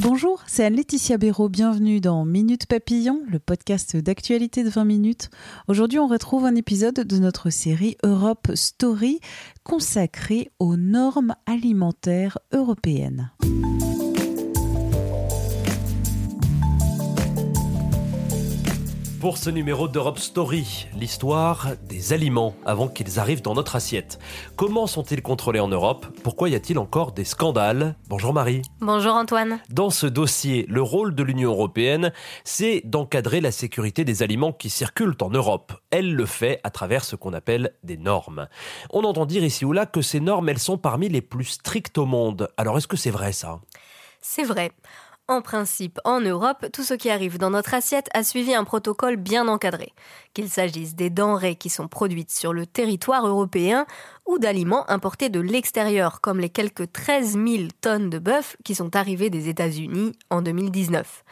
Bonjour, c'est Anne-Laetitia Béraud. Bienvenue dans Minute Papillon, le podcast d'actualité de 20 minutes. Aujourd'hui, on retrouve un épisode de notre série Europe Story consacrée aux normes alimentaires européennes. Pour ce numéro d'Europe Story, l'histoire des aliments avant qu'ils arrivent dans notre assiette. Comment sont-ils contrôlés en Europe? Pourquoi y a-t-il encore des scandales? Bonjour Marie. Bonjour Antoine. Dans ce dossier, le rôle de l'Union européenne, c'est d'encadrer la sécurité des aliments qui circulent en Europe. Elle le fait à travers ce qu'on appelle des normes. On entend dire ici ou là que ces normes, elles sont parmi les plus strictes au monde. Alors est-ce que c'est vrai ça? C'est vrai. En principe, en Europe, tout ce qui arrive dans notre assiette a suivi un protocole bien encadré, qu'il s'agisse des denrées qui sont produites sur le territoire européen ou d'aliments importés de l'extérieur, comme les quelques 13 000 tonnes de bœuf qui sont arrivées des États-Unis en 2019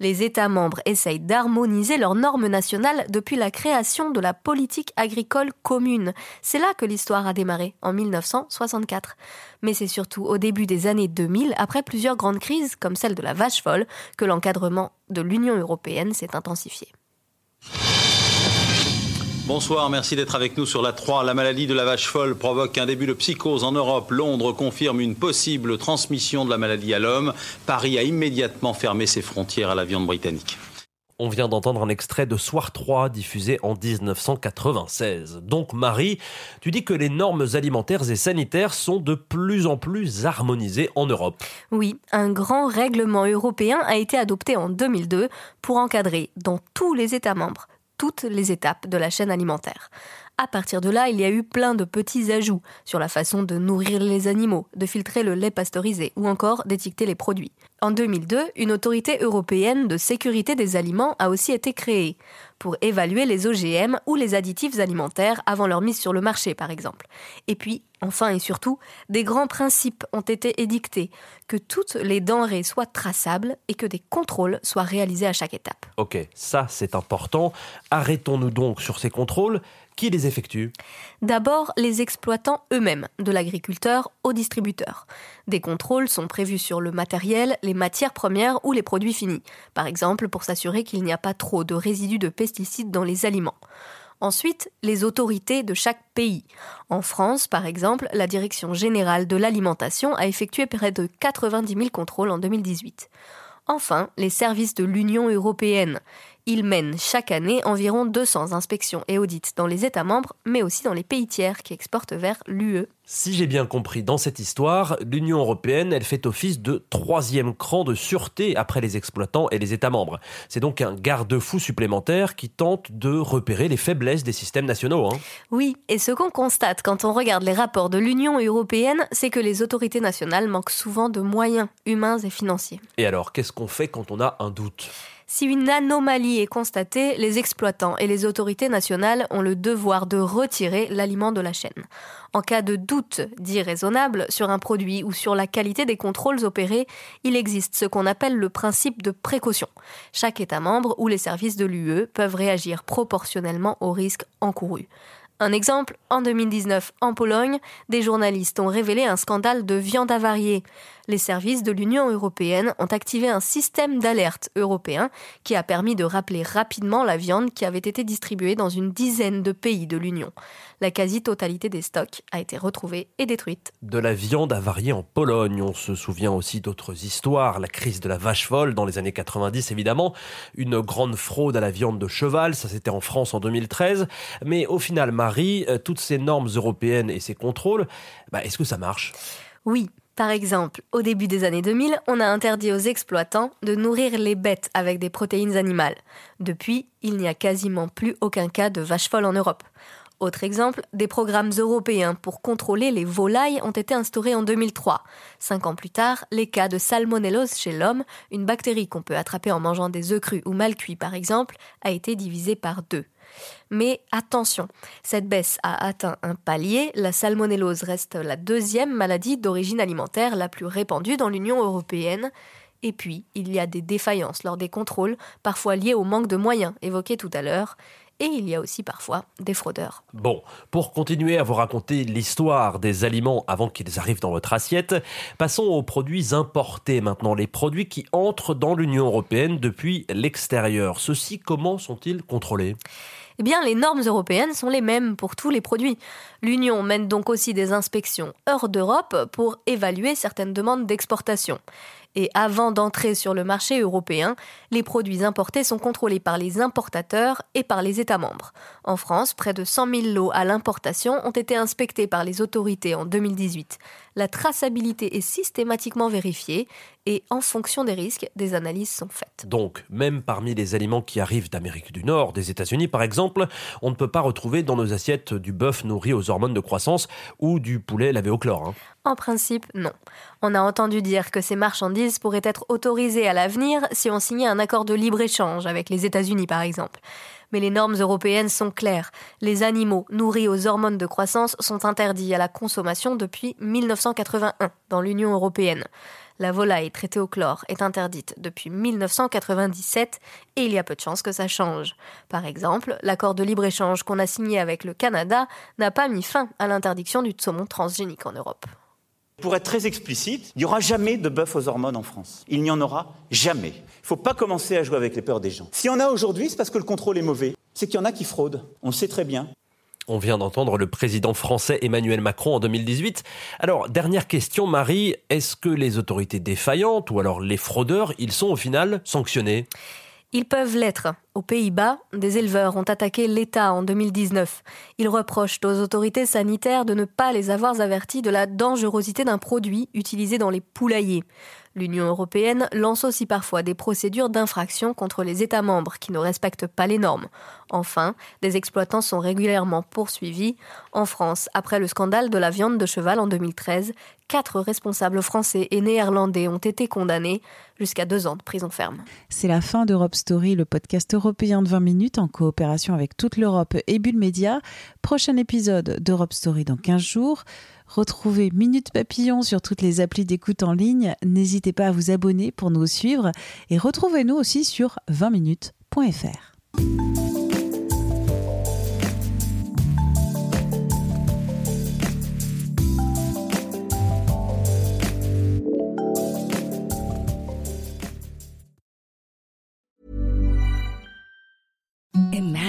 les États membres essayent d'harmoniser leurs normes nationales depuis la création de la politique agricole commune. C'est là que l'histoire a démarré, en 1964. Mais c'est surtout au début des années 2000, après plusieurs grandes crises, comme celle de la vache folle, que l'encadrement de l'Union européenne s'est intensifié. Bonsoir, merci d'être avec nous sur la 3. La maladie de la vache folle provoque un début de psychose en Europe. Londres confirme une possible transmission de la maladie à l'homme. Paris a immédiatement fermé ses frontières à la viande britannique. On vient d'entendre un extrait de Soir 3 diffusé en 1996. Donc Marie, tu dis que les normes alimentaires et sanitaires sont de plus en plus harmonisées en Europe. Oui, un grand règlement européen a été adopté en 2002 pour encadrer dans tous les États membres toutes les étapes de la chaîne alimentaire. À partir de là, il y a eu plein de petits ajouts sur la façon de nourrir les animaux, de filtrer le lait pasteurisé ou encore d'étiqueter les produits. En 2002, une autorité européenne de sécurité des aliments a aussi été créée pour évaluer les OGM ou les additifs alimentaires avant leur mise sur le marché par exemple. Et puis, enfin et surtout, des grands principes ont été édictés, que toutes les denrées soient traçables et que des contrôles soient réalisés à chaque étape. Ok, ça c'est important. Arrêtons-nous donc sur ces contrôles qui les effectue? D'abord, les exploitants eux-mêmes, de l'agriculteur au distributeur. Des contrôles sont prévus sur le matériel, les matières premières ou les produits finis, par exemple pour s'assurer qu'il n'y a pas trop de résidus de pesticides dans les aliments. Ensuite, les autorités de chaque pays. En France, par exemple, la Direction générale de l'alimentation a effectué près de 90 000 contrôles en 2018. Enfin, les services de l'Union européenne. Ils mènent chaque année environ 200 inspections et audits dans les États membres, mais aussi dans les pays tiers qui exportent vers l'UE. Si j'ai bien compris dans cette histoire, l'Union européenne, elle fait office de troisième cran de sûreté après les exploitants et les États membres. C'est donc un garde-fou supplémentaire qui tente de repérer les faiblesses des systèmes nationaux. Hein. Oui, et ce qu'on constate quand on regarde les rapports de l'Union européenne, c'est que les autorités nationales manquent souvent de moyens humains et financiers. Et alors, qu'est-ce qu'on fait quand on a un doute? Si une anomalie est constatée, les exploitants et les autorités nationales ont le devoir de retirer l'aliment de la chaîne. En cas de doute dit raisonnable sur un produit ou sur la qualité des contrôles opérés, il existe ce qu'on appelle le principe de précaution. Chaque État membre ou les services de l'UE peuvent réagir proportionnellement au risque encouru. Un exemple, en 2019, en Pologne, des journalistes ont révélé un scandale de viande avariée. Les services de l'Union européenne ont activé un système d'alerte européen qui a permis de rappeler rapidement la viande qui avait été distribuée dans une dizaine de pays de l'Union. La quasi-totalité des stocks a été retrouvée et détruite. De la viande avariée en Pologne, on se souvient aussi d'autres histoires, la crise de la vache folle dans les années 90 évidemment, une grande fraude à la viande de cheval, ça c'était en France en 2013, mais au final Marie, euh, toutes ces normes européennes et ces contrôles, bah, est-ce que ça marche? Oui, par exemple, au début des années 2000, on a interdit aux exploitants de nourrir les bêtes avec des protéines animales. Depuis, il n'y a quasiment plus aucun cas de vache folle en Europe. Autre exemple, des programmes européens pour contrôler les volailles ont été instaurés en 2003. Cinq ans plus tard, les cas de salmonellose chez l'homme, une bactérie qu'on peut attraper en mangeant des œufs crus ou mal cuits par exemple, a été divisé par deux. Mais attention, cette baisse a atteint un palier, la salmonellose reste la deuxième maladie d'origine alimentaire la plus répandue dans l'Union européenne. Et puis, il y a des défaillances lors des contrôles, parfois liées au manque de moyens évoqués tout à l'heure. Et il y a aussi parfois des fraudeurs. Bon, pour continuer à vous raconter l'histoire des aliments avant qu'ils arrivent dans votre assiette, passons aux produits importés maintenant, les produits qui entrent dans l'Union européenne depuis l'extérieur. Ceux-ci, comment sont-ils contrôlés? Eh bien, les normes européennes sont les mêmes pour tous les produits. L'Union mène donc aussi des inspections hors d'Europe pour évaluer certaines demandes d'exportation. Et avant d'entrer sur le marché européen, les produits importés sont contrôlés par les importateurs et par les États membres. En France, près de 100 000 lots à l'importation ont été inspectés par les autorités en 2018. La traçabilité est systématiquement vérifiée et en fonction des risques, des analyses sont faites. Donc, même parmi les aliments qui arrivent d'Amérique du Nord, des États-Unis par exemple, on ne peut pas retrouver dans nos assiettes du bœuf nourri aux hormones de croissance ou du poulet lavé au chlore. Hein. En principe, non. On a entendu dire que ces marchandises pourraient être autorisées à l'avenir si on signait un accord de libre-échange avec les États-Unis, par exemple. Mais les normes européennes sont claires. Les animaux nourris aux hormones de croissance sont interdits à la consommation depuis 1981 dans l'Union européenne. La volaille traitée au chlore est interdite depuis 1997 et il y a peu de chances que ça change. Par exemple, l'accord de libre-échange qu'on a signé avec le Canada n'a pas mis fin à l'interdiction du saumon transgénique en Europe. Pour être très explicite, il n'y aura jamais de bœuf aux hormones en France. Il n'y en aura jamais. Il ne faut pas commencer à jouer avec les peurs des gens. S'il y en a aujourd'hui, c'est parce que le contrôle est mauvais. C'est qu'il y en a qui fraudent. On le sait très bien. On vient d'entendre le président français Emmanuel Macron en 2018. Alors, dernière question, Marie, est-ce que les autorités défaillantes ou alors les fraudeurs, ils sont au final sanctionnés? Ils peuvent l'être. Aux Pays-Bas, des éleveurs ont attaqué l'État en 2019. Ils reprochent aux autorités sanitaires de ne pas les avoir avertis de la dangerosité d'un produit utilisé dans les poulaillers. L'Union européenne lance aussi parfois des procédures d'infraction contre les États membres qui ne respectent pas les normes. Enfin, des exploitants sont régulièrement poursuivis. En France, après le scandale de la viande de cheval en 2013, quatre responsables français et néerlandais ont été condamnés jusqu'à deux ans de prison ferme. C'est la fin d'Europe Story, le podcast européen de 20 minutes en coopération avec toute l'Europe et Bulle Média. Prochain épisode d'Europe Story dans 15 jours. Retrouvez Minute Papillon sur toutes les applis d'écoute en ligne. N'hésitez pas à vous abonner pour nous suivre et retrouvez-nous aussi sur 20minutes.fr.